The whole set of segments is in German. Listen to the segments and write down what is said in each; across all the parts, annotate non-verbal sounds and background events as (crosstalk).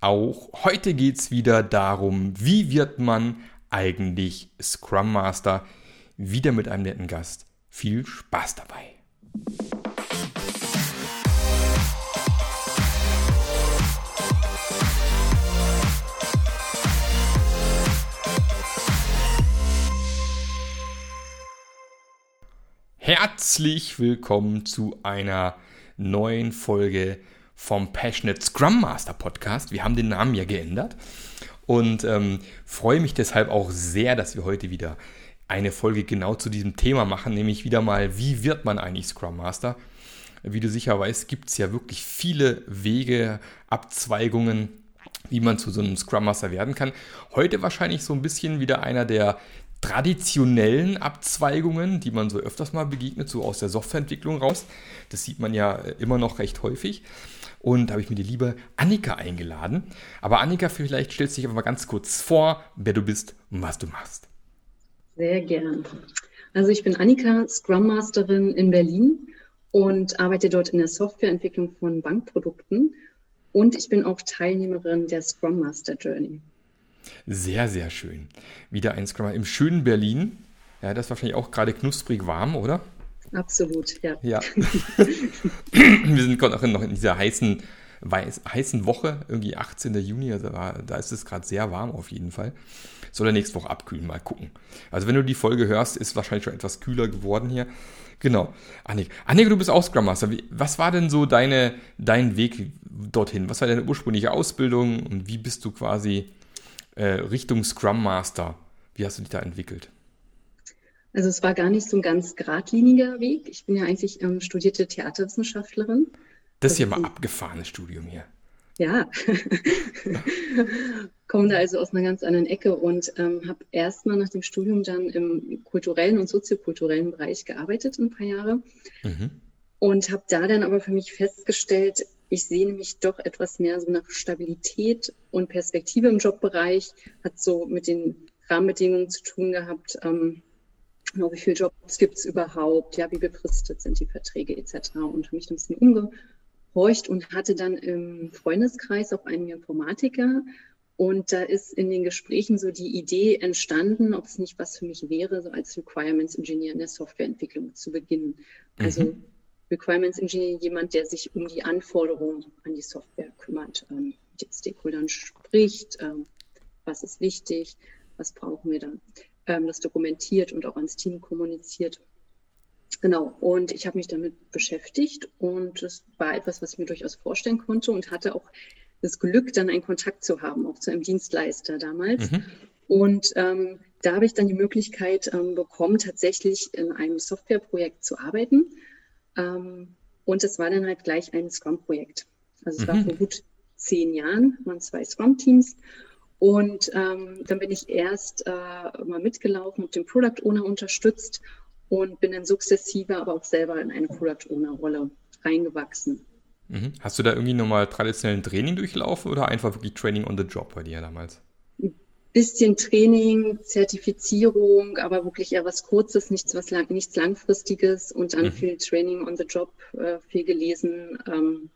auch. Heute geht es wieder darum, wie wird man eigentlich Scrum Master? Wieder mit einem netten Gast. Viel Spaß dabei. Herzlich willkommen zu einer neuen Folge vom Passionate Scrum Master Podcast. Wir haben den Namen ja geändert und ähm, freue mich deshalb auch sehr, dass wir heute wieder eine Folge genau zu diesem Thema machen, nämlich wieder mal, wie wird man eigentlich Scrum Master? Wie du sicher weißt, gibt es ja wirklich viele Wege, Abzweigungen, wie man zu so einem Scrum Master werden kann. Heute wahrscheinlich so ein bisschen wieder einer der traditionellen Abzweigungen, die man so öfters mal begegnet, so aus der Softwareentwicklung raus. Das sieht man ja äh, immer noch recht häufig. Und da habe ich mir die liebe Annika eingeladen. Aber Annika, vielleicht stellst du dich aber mal ganz kurz vor, wer du bist und was du machst. Sehr gern. Also ich bin Annika, Scrum Masterin in Berlin und arbeite dort in der Softwareentwicklung von Bankprodukten. Und ich bin auch Teilnehmerin der Scrum Master Journey. Sehr, sehr schön. Wieder ein Scrum im schönen Berlin. Ja, das ist wahrscheinlich auch gerade knusprig warm, oder? Absolut, ja. Ja. (laughs) Wir sind gerade noch in dieser heißen, weiß, heißen Woche, irgendwie 18. Juni, also da ist es gerade sehr warm auf jeden Fall. Soll er nächste Woche abkühlen, mal gucken. Also wenn du die Folge hörst, ist es wahrscheinlich schon etwas kühler geworden hier. Genau. Annik, Annik du bist auch Scrum Master. Was war denn so deine, dein Weg dorthin? Was war deine ursprüngliche Ausbildung und wie bist du quasi äh, Richtung Scrum Master. Wie hast du dich da entwickelt? Also es war gar nicht so ein ganz geradliniger Weg. Ich bin ja eigentlich ähm, studierte Theaterwissenschaftlerin. Das ist ja mal abgefahrenes Studium hier. Ja, (laughs) komme da also aus einer ganz anderen Ecke und ähm, habe erstmal nach dem Studium dann im kulturellen und soziokulturellen Bereich gearbeitet ein paar Jahre mhm. und habe da dann aber für mich festgestellt, ich sehne mich doch etwas mehr so nach Stabilität und Perspektive im Jobbereich. Hat so mit den Rahmenbedingungen zu tun gehabt. Ähm, wie viele Jobs gibt es überhaupt? Ja, wie befristet sind die Verträge etc. Und habe mich ein bisschen umgehorcht und hatte dann im Freundeskreis auch einen Informatiker. Und da ist in den Gesprächen so die Idee entstanden, ob es nicht was für mich wäre, so als Requirements Engineer in der Softwareentwicklung zu beginnen. Also mhm. Requirements Engineer jemand, der sich um die Anforderungen an die Software kümmert, ähm, mit den Stakeholdern spricht, ähm, was ist wichtig, was brauchen wir da, ähm, das dokumentiert und auch ans Team kommuniziert. Genau, und ich habe mich damit beschäftigt und es war etwas, was ich mir durchaus vorstellen konnte und hatte auch das Glück, dann einen Kontakt zu haben, auch zu einem Dienstleister damals. Mhm. Und ähm, da habe ich dann die Möglichkeit ähm, bekommen, tatsächlich in einem Softwareprojekt zu arbeiten ähm, und es war dann halt gleich ein Scrum-Projekt. Also es mhm. war vor gut zehn Jahren, waren zwei Scrum-Teams. Und ähm, dann bin ich erst äh, mal mitgelaufen und den Product Owner unterstützt und bin dann sukzessive aber auch selber in eine Product Owner-Rolle reingewachsen. Mhm. Hast du da irgendwie nochmal traditionellen Training durchlaufen oder einfach wirklich Training on the Job bei dir damals? bisschen Training, Zertifizierung, aber wirklich eher was Kurzes, nichts, was lang, nichts Langfristiges und dann mhm. viel Training on the Job, äh, viel gelesen, ähm,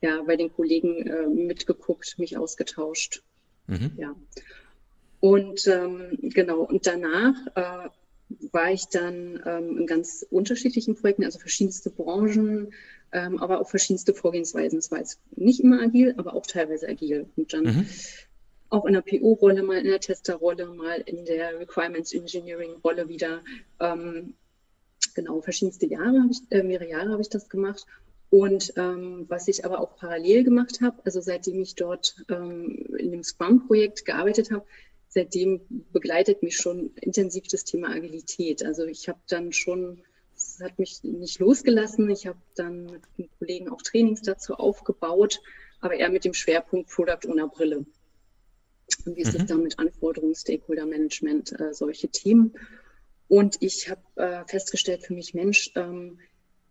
ja, bei den Kollegen äh, mitgeguckt, mich ausgetauscht. Mhm. Ja. Und ähm, genau, und danach äh, war ich dann ähm, in ganz unterschiedlichen Projekten, also verschiedenste Branchen, ähm, aber auch verschiedenste Vorgehensweisen. Es war jetzt nicht immer agil, aber auch teilweise agil. Und dann mhm auch in der PO-Rolle, mal in der Testerrolle, mal in der Requirements Engineering-Rolle wieder. Ähm, genau, verschiedenste Jahre habe ich, äh, mehrere Jahre habe ich das gemacht. Und ähm, was ich aber auch parallel gemacht habe, also seitdem ich dort ähm, in dem Scrum-Projekt gearbeitet habe, seitdem begleitet mich schon intensiv das Thema Agilität. Also ich habe dann schon, es hat mich nicht losgelassen. Ich habe dann mit den Kollegen auch Trainings dazu aufgebaut, aber eher mit dem Schwerpunkt Product Owner Brille. Und wie ist mhm. es dann mit Anforderungen, Stakeholder-Management, äh, solche Themen? Und ich habe äh, festgestellt für mich, Mensch, ähm,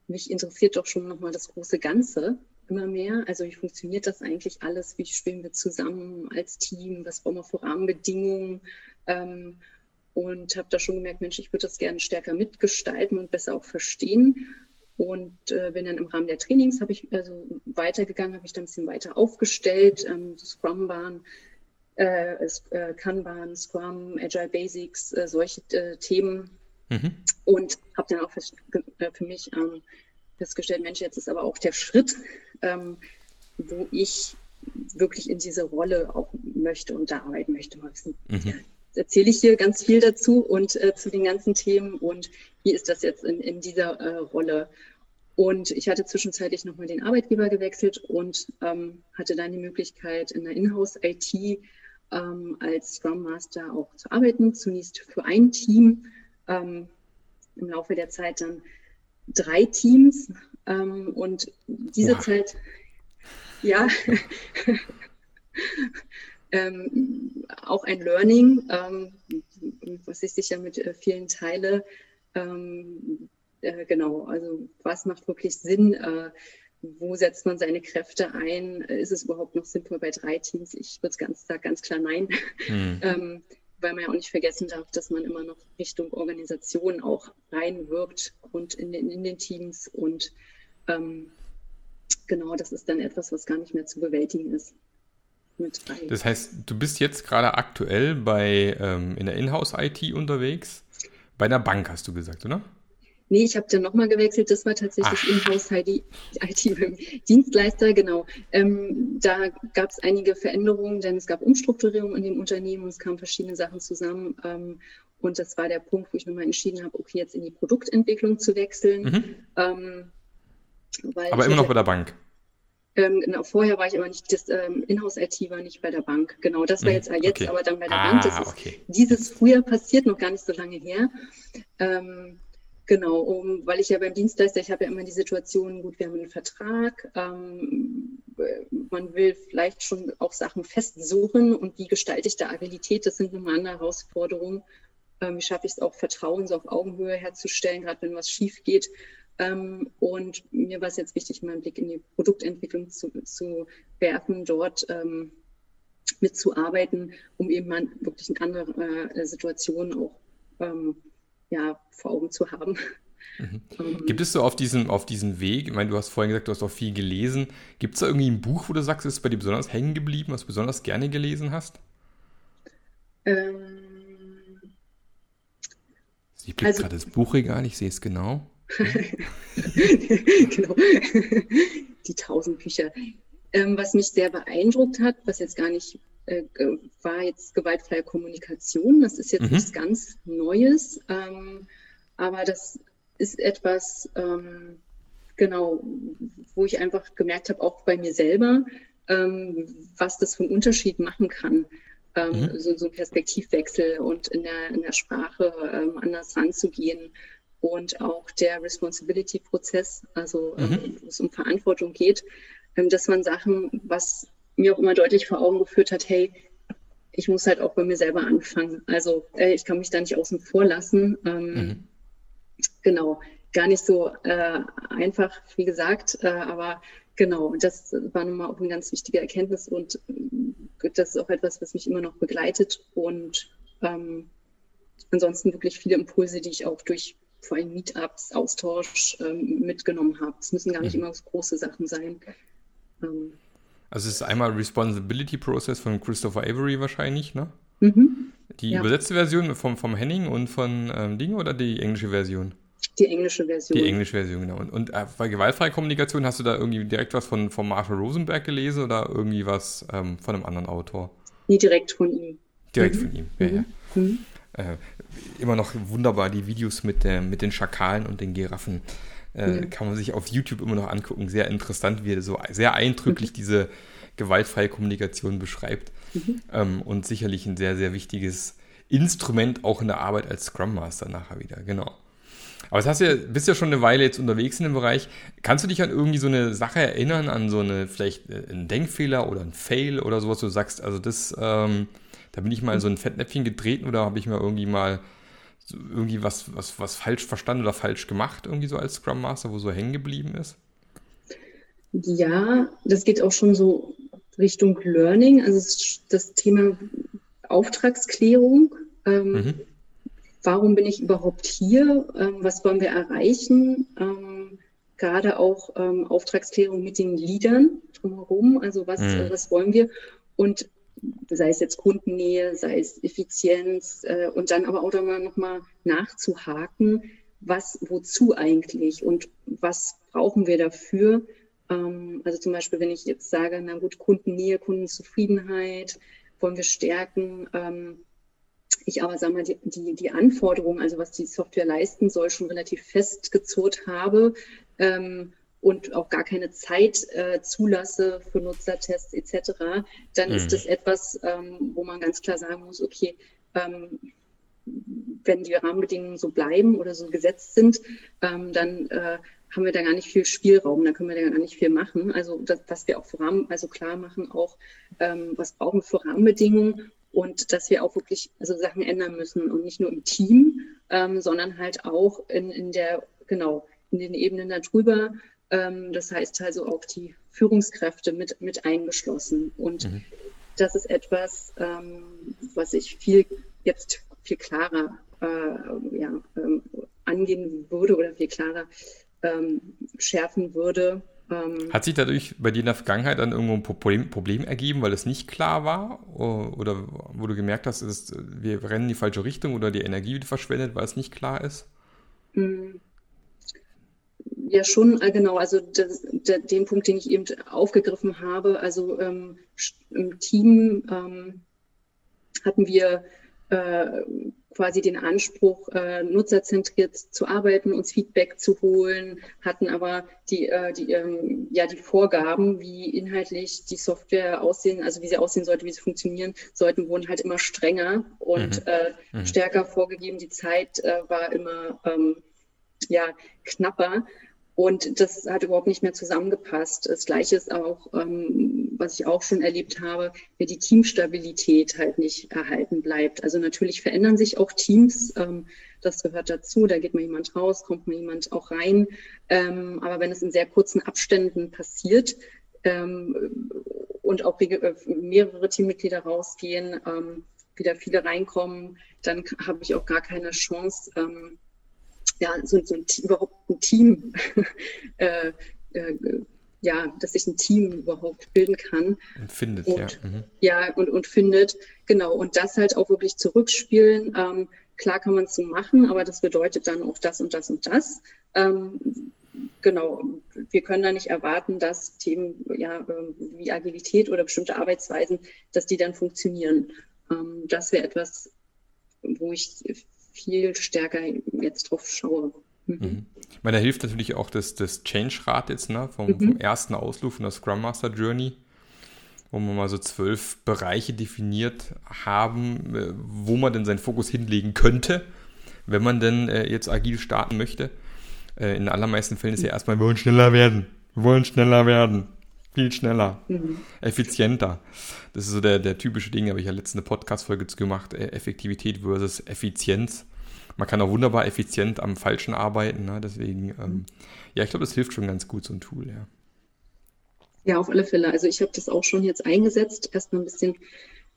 mich interessiert doch schon nochmal das große Ganze immer mehr. Also wie funktioniert das eigentlich alles? Wie spielen wir zusammen als Team? Was brauchen wir für Rahmenbedingungen? Ähm, und habe da schon gemerkt, Mensch, ich würde das gerne stärker mitgestalten und besser auch verstehen. und äh, bin dann im Rahmen der Trainings habe ich also weitergegangen, habe ich dann ein bisschen weiter aufgestellt, ähm, Scrum waren, äh, äh, Kanban, Scrum, Agile Basics, äh, solche äh, Themen mhm. und habe dann auch für, äh, für mich ähm, festgestellt, Mensch, jetzt ist aber auch der Schritt, ähm, wo ich wirklich in diese Rolle auch möchte und da arbeiten möchte. Mal wissen, mhm. erzähle ich hier ganz viel dazu und äh, zu den ganzen Themen und wie ist das jetzt in, in dieser äh, Rolle? Und ich hatte zwischenzeitlich nochmal den Arbeitgeber gewechselt und ähm, hatte dann die Möglichkeit, in der Inhouse-IT ähm, als Scrum Master auch zu arbeiten. Zunächst für ein Team, ähm, im Laufe der Zeit dann drei Teams. Ähm, und diese wow. Zeit, ja, (laughs) ähm, auch ein Learning, ähm, was ich sicher mit äh, vielen teile. Ähm, äh, genau, also was macht wirklich Sinn? Äh, wo setzt man seine Kräfte ein? Ist es überhaupt noch sinnvoll bei drei Teams? Ich würde es ganz, ganz klar nein. Mhm. Weil man ja auch nicht vergessen darf, dass man immer noch Richtung Organisation auch reinwirkt und in den, in den Teams und ähm, genau, das ist dann etwas, was gar nicht mehr zu bewältigen ist. Das heißt, du bist jetzt gerade aktuell bei ähm, in der Inhouse-IT unterwegs. Bei einer Bank hast du gesagt, oder? Nee, ich habe dann nochmal gewechselt. Das war tatsächlich Inhouse-IT (laughs) beim Dienstleister, genau. Ähm, da gab es einige Veränderungen, denn es gab Umstrukturierungen in dem Unternehmen, es kamen verschiedene Sachen zusammen. Ähm, und das war der Punkt, wo ich mir mal entschieden habe, okay, jetzt in die Produktentwicklung zu wechseln. Mhm. Ähm, aber immer noch bei der Bank. Ähm, genau, vorher war ich aber nicht, das ähm, Inhouse-IT war nicht bei der Bank. Genau, das war hm, jetzt, äh, jetzt okay. aber dann bei der ah, Bank. Das ist okay. dieses früher passiert, noch gar nicht so lange her. Ähm, genau, um, weil ich ja beim Dienstleister, ich habe ja immer die Situation, gut, wir haben einen Vertrag, ähm, man will vielleicht schon auch Sachen festsuchen und wie gestalte ich da Agilität, das sind nun mal andere Herausforderungen. Ähm, wie schaffe ich es auch, Vertrauen so auf Augenhöhe herzustellen, gerade wenn was schief geht. Ähm, und mir war es jetzt wichtig, meinen Blick in die Produktentwicklung zu, zu werfen, dort ähm, mitzuarbeiten, um eben mal wirklich eine andere äh, Situation auch ähm, ja, vor Augen zu haben. Mhm. Ähm, Gibt es so auf diesem, auf diesem Weg, ich meine, du hast vorhin gesagt, du hast auch viel gelesen. Gibt es da irgendwie ein Buch, wo du sagst, ist bei dir besonders hängen geblieben, was du besonders gerne gelesen hast? Ähm, ich blicke also, gerade das Buchregal, ich sehe es genau. (laughs) genau. (laughs) Die tausend Bücher. Ähm, was mich sehr beeindruckt hat, was jetzt gar nicht äh, war, jetzt gewaltfreie Kommunikation. Das ist jetzt mhm. nichts ganz Neues, ähm, aber das ist etwas, ähm, genau, wo ich einfach gemerkt habe, auch bei mir selber, ähm, was das für einen Unterschied machen kann. Ähm, mhm. so, so ein Perspektivwechsel und in der, in der Sprache ähm, anders ranzugehen und auch der Responsibility-Prozess, also mhm. wo es um Verantwortung geht, ähm, das waren Sachen, was mir auch immer deutlich vor Augen geführt hat, hey, ich muss halt auch bei mir selber anfangen. Also äh, ich kann mich da nicht außen vor lassen. Ähm, mhm. Genau, gar nicht so äh, einfach, wie gesagt, äh, aber genau, das war nun mal auch eine ganz wichtige Erkenntnis und äh, das ist auch etwas, was mich immer noch begleitet und ähm, ansonsten wirklich viele Impulse, die ich auch durch vor allem Meetups, Austausch ähm, mitgenommen habe. Es müssen gar nicht mhm. immer große Sachen sein. Ähm, also es ist einmal Responsibility Process von Christopher Avery wahrscheinlich, ne? Mhm. Die ja. übersetzte Version vom, vom Henning und von ähm, Ding oder die englische Version? Die englische Version. Die englische Version, genau. Und, und äh, bei gewaltfreier Kommunikation hast du da irgendwie direkt was von, von Marshall Rosenberg gelesen oder irgendwie was ähm, von einem anderen Autor? Nee, direkt von ihm. Direkt mhm. von ihm, ja, mhm. ja. Mhm. Äh, immer noch wunderbar die Videos mit, der, mit den Schakalen und den Giraffen. Äh, mhm. Kann man sich auf YouTube immer noch angucken. Sehr interessant, wie er so sehr eindrücklich mhm. diese gewaltfreie Kommunikation beschreibt. Mhm. Ähm, und sicherlich ein sehr, sehr wichtiges Instrument auch in der Arbeit als Scrum Master nachher wieder. Genau. Aber das hast ja, bist ja schon eine Weile jetzt unterwegs in dem Bereich. Kannst du dich an irgendwie so eine Sache erinnern, an so eine, vielleicht äh, einen Denkfehler oder ein Fail oder sowas, wo du sagst, also das, ähm, da bin ich mal in so ein Fettnäpfchen getreten oder habe ich mir irgendwie mal so irgendwie was, was, was falsch verstanden oder falsch gemacht, irgendwie so als Scrum Master, wo so hängen geblieben ist? Ja, das geht auch schon so Richtung Learning, also das Thema Auftragsklärung. Ähm, mhm. Warum bin ich überhaupt hier? Ähm, was wollen wir erreichen? Ähm, gerade auch ähm, Auftragsklärung mit den Leadern drumherum. Also was, mhm. was wollen wir? Und sei es jetzt Kundennähe, sei es Effizienz äh, und dann aber auch nochmal nachzuhaken, was, wozu eigentlich und was brauchen wir dafür. Ähm, also zum Beispiel, wenn ich jetzt sage, na gut, Kundennähe, Kundenzufriedenheit wollen wir stärken. Ähm, ich aber sage mal, die, die, die Anforderungen, also was die Software leisten soll, schon relativ festgezurrt habe. Ähm, und auch gar keine Zeit äh, zulasse für Nutzertests etc., dann mhm. ist das etwas, ähm, wo man ganz klar sagen muss, okay, ähm, wenn die Rahmenbedingungen so bleiben oder so gesetzt sind, ähm, dann äh, haben wir da gar nicht viel Spielraum, da können wir da gar nicht viel machen. Also das, dass wir auch für Rahmen, also klar machen auch, ähm, was brauchen wir für Rahmenbedingungen und dass wir auch wirklich also Sachen ändern müssen und nicht nur im Team, ähm, sondern halt auch in, in der, genau, in den Ebenen darüber, das heißt also auch die Führungskräfte mit, mit eingeschlossen. Und mhm. das ist etwas, ähm, was ich viel jetzt viel klarer äh, ja, ähm, angehen würde oder viel klarer ähm, schärfen würde. Ähm, Hat sich dadurch bei dir in der Vergangenheit dann irgendwo ein Problem, Problem ergeben, weil es nicht klar war? Oder wo du gemerkt hast, ist, wir rennen in die falsche Richtung oder die Energie wird verschwendet, weil es nicht klar ist? Mhm ja schon, äh, genau, also das, der, den Punkt, den ich eben aufgegriffen habe, also ähm, im Team ähm, hatten wir äh, quasi den Anspruch, äh, nutzerzentriert zu arbeiten, uns Feedback zu holen, hatten aber die, äh, die, ähm, ja, die Vorgaben, wie inhaltlich die Software aussehen, also wie sie aussehen sollte, wie sie funktionieren sollten, wurden halt immer strenger und mhm. Äh, mhm. stärker vorgegeben. Die Zeit äh, war immer ähm, ja, knapper. Und das hat überhaupt nicht mehr zusammengepasst. Das Gleiche ist auch, ähm, was ich auch schon erlebt habe, wenn die Teamstabilität halt nicht erhalten bleibt. Also natürlich verändern sich auch Teams. Ähm, das gehört dazu. Da geht mal jemand raus, kommt mal jemand auch rein. Ähm, aber wenn es in sehr kurzen Abständen passiert ähm, und auch äh, mehrere Teammitglieder rausgehen, ähm, wieder viele reinkommen, dann habe ich auch gar keine Chance, ähm, ja, so, so ein, überhaupt ein Team, (laughs) äh, äh, ja, dass sich ein Team überhaupt bilden kann. Und findet, und, ja. Mhm. Ja, und, und findet, genau. Und das halt auch wirklich zurückspielen. Ähm, klar kann man es so machen, aber das bedeutet dann auch das und das und das. Ähm, genau, wir können da nicht erwarten, dass Themen ja, ähm, wie Agilität oder bestimmte Arbeitsweisen, dass die dann funktionieren. Ähm, das wäre etwas, wo ich viel stärker jetzt drauf schaue. Mhm. mhm. Ich meine, da hilft natürlich auch das, das Change-Rad jetzt, ne, vom, mhm. vom ersten Ausflug von der Scrum Master Journey, wo wir mal so zwölf Bereiche definiert haben, äh, wo man denn seinen Fokus hinlegen könnte, wenn man denn äh, jetzt agil starten möchte. Äh, in den allermeisten Fällen ist ja erstmal, wir wollen schneller werden. Wir wollen schneller werden. Viel schneller. Mhm. Effizienter. Das ist so der, der typische Ding, habe ich ja letzte Podcast-Folge gemacht, äh, Effektivität versus Effizienz. Man kann auch wunderbar effizient am Falschen arbeiten, ne? deswegen, ähm, ja, ich glaube, das hilft schon ganz gut, so ein Tool, ja. Ja, auf alle Fälle. Also ich habe das auch schon jetzt eingesetzt, erstmal ein bisschen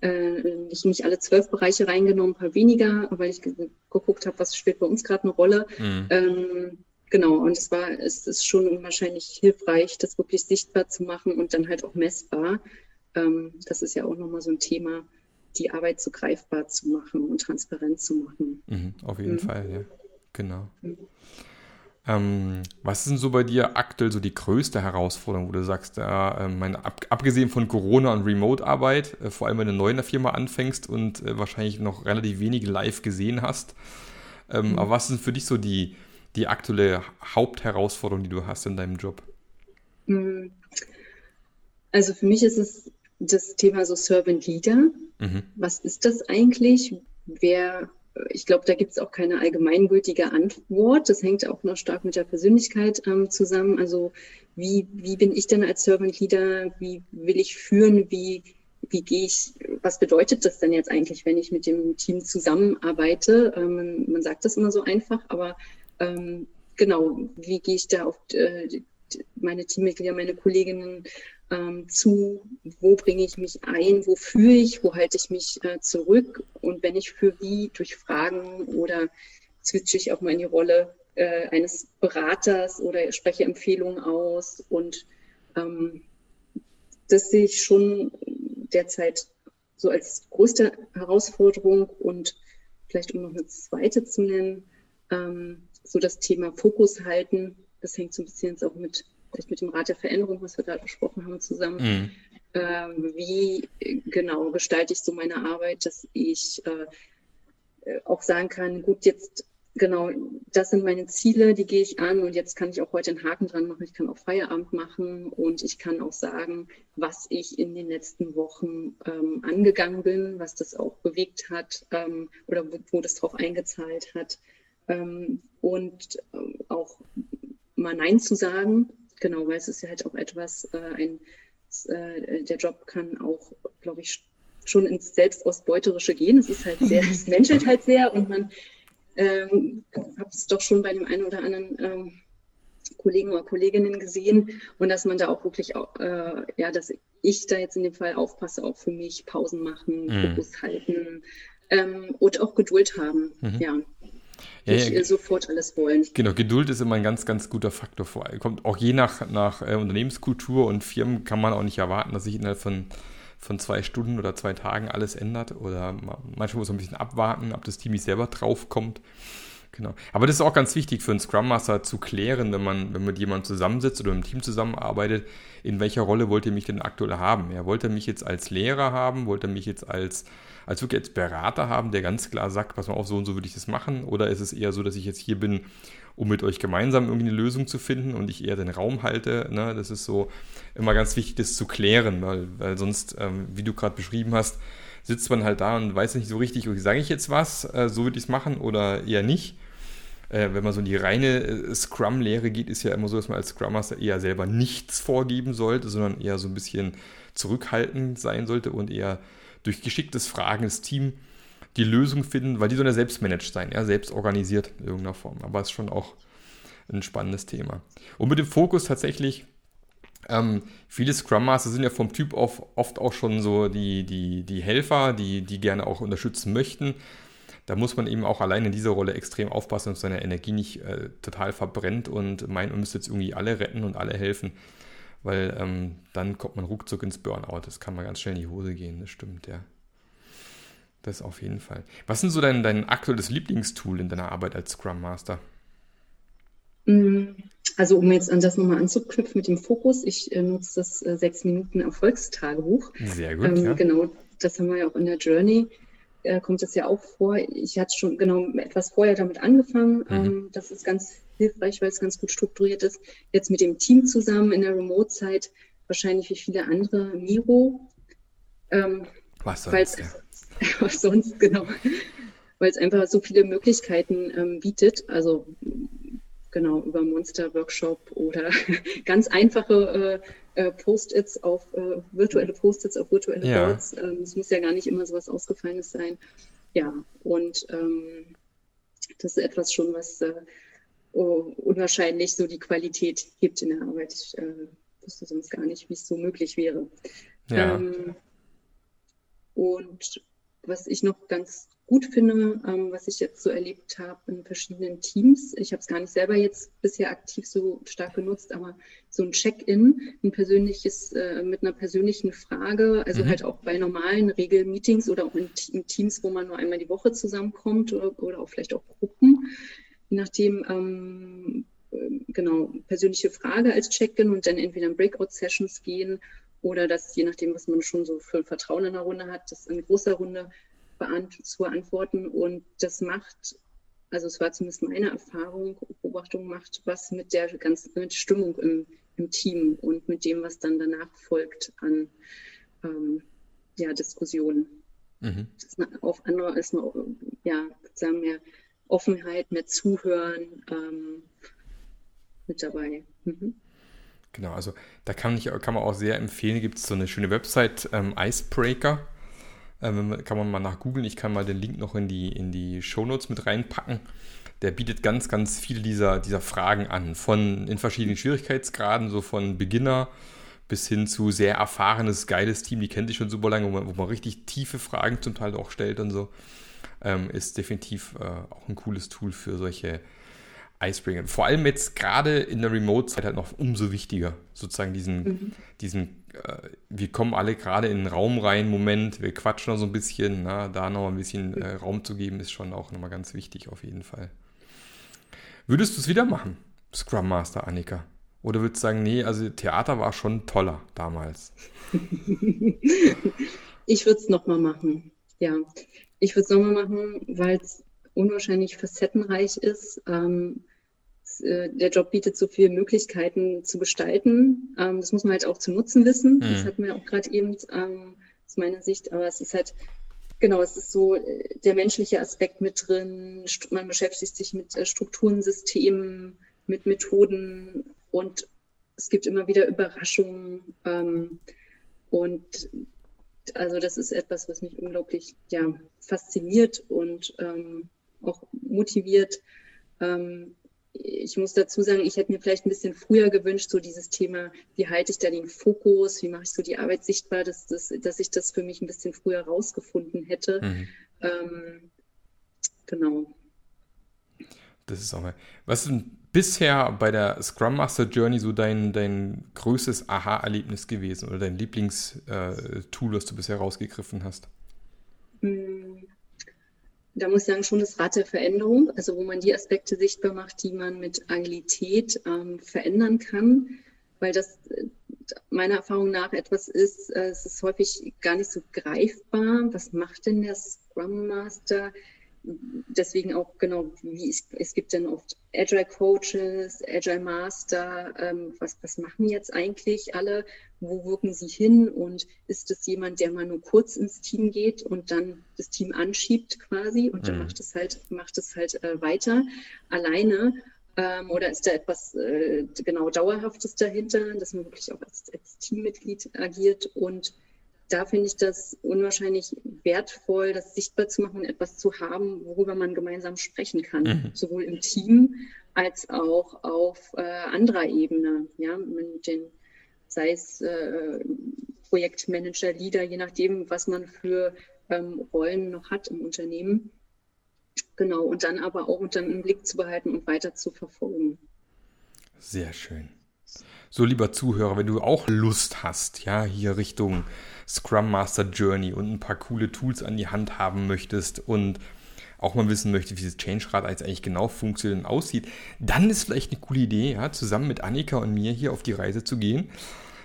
äh, nicht, nicht alle zwölf Bereiche reingenommen, ein paar weniger, weil ich geguckt habe, was spielt bei uns gerade eine Rolle. Mhm. Ähm, genau, und es war, es ist schon wahrscheinlich hilfreich, das wirklich sichtbar zu machen und dann halt auch messbar ähm, das ist ja auch nochmal so ein Thema, die Arbeit so greifbar zu machen und transparent zu machen. Mhm, auf jeden mhm. Fall, ja. Genau. Mhm. Ähm, was ist denn so bei dir aktuell so die größte Herausforderung, wo du sagst, äh, meine, ab, abgesehen von Corona und Remote-Arbeit, äh, vor allem wenn du neu in der Firma anfängst und äh, wahrscheinlich noch relativ wenig live gesehen hast, ähm, mhm. aber was ist für dich so die, die aktuelle Hauptherausforderung, die du hast in deinem Job? Mhm. Also für mich ist es das Thema so Servant Leader. Mhm. Was ist das eigentlich? Wer, ich glaube, da gibt es auch keine allgemeingültige Antwort. Das hängt auch noch stark mit der Persönlichkeit ähm, zusammen. Also wie, wie bin ich denn als Servant Leader? Wie will ich führen? Wie, wie gehe ich, was bedeutet das denn jetzt eigentlich, wenn ich mit dem Team zusammenarbeite? Ähm, man sagt das immer so einfach, aber ähm, genau, wie gehe ich da auf äh, meine Teammitglieder, meine Kolleginnen ähm, zu, wo bringe ich mich ein, wo führe ich, wo halte ich mich äh, zurück und wenn ich für wie, durch Fragen oder switche ich auch mal in die Rolle äh, eines Beraters oder spreche Empfehlungen aus. Und ähm, das sehe ich schon derzeit so als größte Herausforderung und vielleicht um noch eine zweite zu nennen, ähm, so das Thema Fokus halten. Das hängt so ein bisschen jetzt auch mit, vielleicht mit dem Rat der Veränderung, was wir gerade besprochen haben, zusammen. Mhm. Ähm, wie genau gestalte ich so meine Arbeit, dass ich äh, äh auch sagen kann, gut, jetzt genau, das sind meine Ziele, die gehe ich an und jetzt kann ich auch heute einen Haken dran machen. Ich kann auch Feierabend machen und ich kann auch sagen, was ich in den letzten Wochen ähm, angegangen bin, was das auch bewegt hat ähm, oder wo, wo, das drauf eingezahlt hat. Ähm, und äh, auch mal Nein zu sagen, genau, weil es ist ja halt auch etwas, äh, ein, äh, der Job kann auch, glaube ich, schon ins Selbstausbeuterische gehen. Es ist halt sehr, (laughs) es menschelt halt sehr und man ähm, habe es doch schon bei dem einen oder anderen ähm, Kollegen oder Kolleginnen gesehen und dass man da auch wirklich, auch, äh, ja, dass ich da jetzt in dem Fall aufpasse, auch für mich Pausen machen, mhm. Fokus halten ähm, und auch Geduld haben, mhm. ja. Ja, nicht ja, sofort alles wollen. Genau, Geduld ist immer ein ganz, ganz guter Faktor. Vor kommt auch je nach, nach äh, Unternehmenskultur und Firmen kann man auch nicht erwarten, dass sich innerhalb von von zwei Stunden oder zwei Tagen alles ändert. Oder manchmal muss man ein bisschen abwarten, ob das Team nicht selber draufkommt. Genau. Aber das ist auch ganz wichtig für einen Scrum Master zu klären, wenn man, wenn man mit jemandem zusammensitzt oder im Team zusammenarbeitet, in welcher Rolle wollt ihr mich denn aktuell haben? Ja, wollt ihr mich jetzt als Lehrer haben? Wollt ihr mich jetzt als, als wirklich als Berater haben, der ganz klar sagt, pass mal auf, so und so würde ich das machen? Oder ist es eher so, dass ich jetzt hier bin, um mit euch gemeinsam irgendwie eine Lösung zu finden und ich eher den Raum halte? Ne? Das ist so immer ganz wichtig, das zu klären, weil, weil sonst, ähm, wie du gerade beschrieben hast, sitzt man halt da und weiß nicht so richtig, okay, sage ich jetzt was, äh, so würde ich es machen oder eher nicht. Äh, wenn man so in die reine äh, Scrum-Lehre geht, ist ja immer so, dass man als Scrum Master eher selber nichts vorgeben sollte, sondern eher so ein bisschen zurückhaltend sein sollte und eher durch geschicktes Fragen das Team die Lösung finden, weil die sollen ja selbst managed sein, ja, selbst organisiert in irgendeiner Form. Aber es ist schon auch ein spannendes Thema. Und mit dem Fokus tatsächlich, ähm, viele Scrum Master sind ja vom Typ auf oft auch schon so die, die, die Helfer, die, die gerne auch unterstützen möchten. Da muss man eben auch allein in dieser Rolle extrem aufpassen, dass seine Energie nicht äh, total verbrennt und meint, man müsste jetzt irgendwie alle retten und alle helfen, weil ähm, dann kommt man ruckzuck ins Burnout. Das kann mal ganz schnell in die Hose gehen, das stimmt, ja. Das auf jeden Fall. Was ist so dein, dein aktuelles Lieblingstool in deiner Arbeit als Scrum Master? Mm, also um jetzt an das nochmal anzuknüpfen mit dem Fokus, ich äh, nutze das äh, sechs Minuten Erfolgstagebuch. Sehr gut. Ähm, ja. Genau, das haben wir ja auch in der Journey. Äh, kommt das ja auch vor. Ich hatte schon genau etwas vorher damit angefangen. Mhm. Ähm, das ist ganz hilfreich, weil es ganz gut strukturiert ist. Jetzt mit dem Team zusammen in der Remote-Zeit wahrscheinlich wie viele andere Miro. Ähm, Was sonst? Ja. (laughs) Was sonst, genau. Weil es einfach so viele Möglichkeiten ähm, bietet. Also genau über Monster-Workshop oder (laughs) ganz einfache äh, äh, Post-its auf äh, virtuelle Post-its auf virtuelle ja. Boards. Ähm, es muss ja gar nicht immer so was Ausgefallenes sein. Ja, und ähm, das ist etwas schon, was äh, unwahrscheinlich so die Qualität hebt in der Arbeit. Ich äh, wüsste sonst gar nicht, wie es so möglich wäre. Ja. Ähm, und was ich noch ganz gut finde, ähm, was ich jetzt so erlebt habe in verschiedenen Teams. Ich habe es gar nicht selber jetzt bisher aktiv so stark genutzt, aber so ein Check-in, ein persönliches, äh, mit einer persönlichen Frage, also mhm. halt auch bei normalen Regelmeetings oder auch in, in, Teams, wo man nur einmal die Woche zusammenkommt oder, oder auch vielleicht auch Gruppen, je nachdem, ähm, äh, genau, persönliche Frage als Check-in und dann entweder in Breakout-Sessions gehen oder das, je nachdem, was man schon so für Vertrauen in der Runde hat, das in großer Runde zu beantworten. Und das macht, also es war zumindest meine Erfahrung, Beobachtung macht was mit der ganzen mit Stimmung im, im Team und mit dem, was dann danach folgt an ähm, ja, Diskussionen. Mhm. auf andere ist noch, ja, sagen mehr Offenheit, mehr Zuhören ähm, mit dabei. Mhm. Genau, also da kann, ich, kann man auch sehr empfehlen, gibt es so eine schöne Website, ähm, Icebreaker. Ähm, kann man mal nach googeln. Ich kann mal den Link noch in die, in die Shownotes mit reinpacken. Der bietet ganz, ganz viele dieser, dieser Fragen an. Von in verschiedenen Schwierigkeitsgraden, so von Beginner bis hin zu sehr erfahrenes, geiles Team, die kennt sich schon super lange, wo man, wo man richtig tiefe Fragen zum Teil auch stellt und so. Ähm, ist definitiv äh, auch ein cooles Tool für solche Icebreaker. Vor allem jetzt gerade in der Remote-Zeit halt noch umso wichtiger, sozusagen diesen, mhm. diesen äh, wir kommen alle gerade in den Raum rein, Moment, wir quatschen noch so ein bisschen, na, da noch ein bisschen äh, Raum zu geben, ist schon auch nochmal ganz wichtig auf jeden Fall. Würdest du es wieder machen, Scrum Master Annika? Oder würdest du sagen, nee, also Theater war schon toller damals? (laughs) ich würde es nochmal machen, ja. Ich würde es nochmal machen, weil es unwahrscheinlich facettenreich ist. Ähm, äh, der Job bietet so viele Möglichkeiten zu gestalten. Ähm, das muss man halt auch zu nutzen wissen. Mhm. Das hatten wir auch gerade eben ähm, aus meiner Sicht. Aber es ist halt, genau, es ist so äh, der menschliche Aspekt mit drin. Man beschäftigt sich mit äh, Strukturen, Systemen, mit Methoden und es gibt immer wieder Überraschungen. Ähm, und also das ist etwas, was mich unglaublich ja, fasziniert und ähm, auch motiviert. Ähm, ich muss dazu sagen, ich hätte mir vielleicht ein bisschen früher gewünscht, so dieses Thema, wie halte ich da den Fokus, wie mache ich so die Arbeit sichtbar, dass, dass, dass ich das für mich ein bisschen früher rausgefunden hätte. Mhm. Ähm, genau. Das ist auch mal. Was ist denn bisher bei der Scrum Master Journey so dein, dein größtes Aha-Erlebnis gewesen oder dein Lieblingstool, äh, was du bisher rausgegriffen hast? Mhm da muss ich sagen, schon das Rad der Veränderung, also wo man die Aspekte sichtbar macht, die man mit Agilität ähm, verändern kann, weil das äh, meiner Erfahrung nach etwas ist, äh, es ist häufig gar nicht so greifbar. Was macht denn der Scrum Master? Deswegen auch genau, wie ich, es gibt dann oft Agile Coaches, Agile Master, ähm, was, was machen jetzt eigentlich alle, wo wirken sie hin? Und ist es jemand, der mal nur kurz ins Team geht und dann das Team anschiebt quasi und dann mhm. macht es halt, macht es halt äh, weiter alleine? Ähm, oder ist da etwas äh, genau Dauerhaftes dahinter, dass man wirklich auch als, als Teammitglied agiert und da finde ich das unwahrscheinlich wertvoll, das sichtbar zu machen und etwas zu haben, worüber man gemeinsam sprechen kann, mhm. sowohl im Team als auch auf äh, anderer Ebene, ja, mit den, sei es äh, Projektmanager, Leader, je nachdem, was man für ähm, Rollen noch hat im Unternehmen. Genau, und dann aber auch unter im Blick zu behalten und weiter zu verfolgen. Sehr schön. So, lieber Zuhörer, wenn du auch Lust hast, ja, hier Richtung Scrum Master Journey und ein paar coole Tools an die Hand haben möchtest und auch mal wissen möchte, wie das Change-Rad eigentlich genau funktioniert und aussieht, dann ist vielleicht eine coole Idee, ja, zusammen mit Annika und mir hier auf die Reise zu gehen.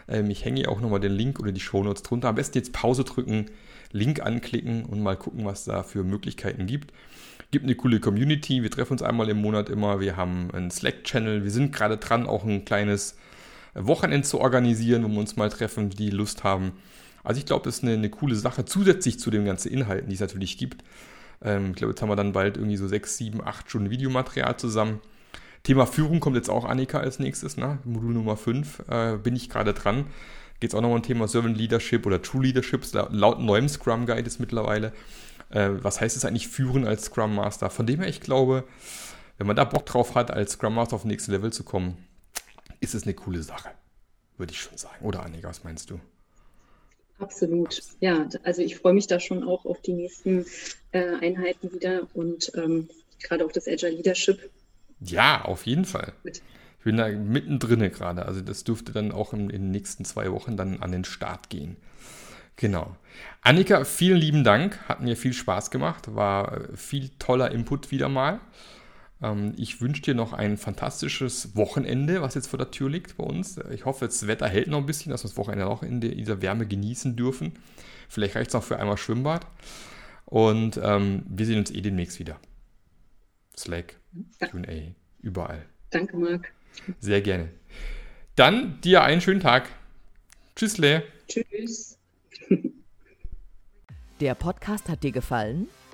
Ähm, ich hänge auch nochmal den Link oder die Shownotes drunter. Am besten jetzt Pause drücken, Link anklicken und mal gucken, was da für Möglichkeiten gibt. Gibt eine coole Community. Wir treffen uns einmal im Monat immer. Wir haben einen Slack-Channel. Wir sind gerade dran, auch ein kleines Wochenende zu organisieren, wo wir uns mal treffen, die Lust haben. Also ich glaube, das ist eine, eine, coole Sache, zusätzlich zu den ganzen Inhalten, die es natürlich gibt. Ähm, ich glaube, jetzt haben wir dann bald irgendwie so sechs, sieben, acht Stunden Videomaterial zusammen. Thema Führung kommt jetzt auch Annika als nächstes, ne? Modul Nummer 5, äh, bin ich gerade dran. Geht es auch nochmal um Thema Servant Leadership oder True Leadership, laut neuem Scrum Guide ist mittlerweile. Äh, was heißt es eigentlich führen als Scrum Master? Von dem her, ich glaube, wenn man da Bock drauf hat, als Scrum Master auf nächste Level zu kommen, ist es eine coole Sache. Würde ich schon sagen. Oder Annika, was meinst du? Absolut. Ja, also ich freue mich da schon auch auf die nächsten äh, Einheiten wieder und ähm, gerade auch das Agile Leadership. Ja, auf jeden Fall. Mit. Ich bin da mittendrin gerade. Also das dürfte dann auch in, in, den nächsten zwei Wochen dann an den Start gehen. Genau. Annika, vielen lieben Dank. Hat mir viel Spaß gemacht. War äh, viel toller Input wieder mal. Ähm, ich wünsche dir noch ein fantastisches Wochenende, was jetzt vor der Tür liegt bei uns. Ich hoffe, das Wetter hält noch ein bisschen, dass wir das Wochenende noch in dieser Wärme genießen dürfen. Vielleicht reicht es noch für einmal Schwimmbad. Und ähm, wir sehen uns eh demnächst wieder. Slack, QA, überall. Danke, Marc. Sehr gerne. Dann dir einen schönen Tag. Tschüss, Le. Tschüss. Der Podcast hat dir gefallen?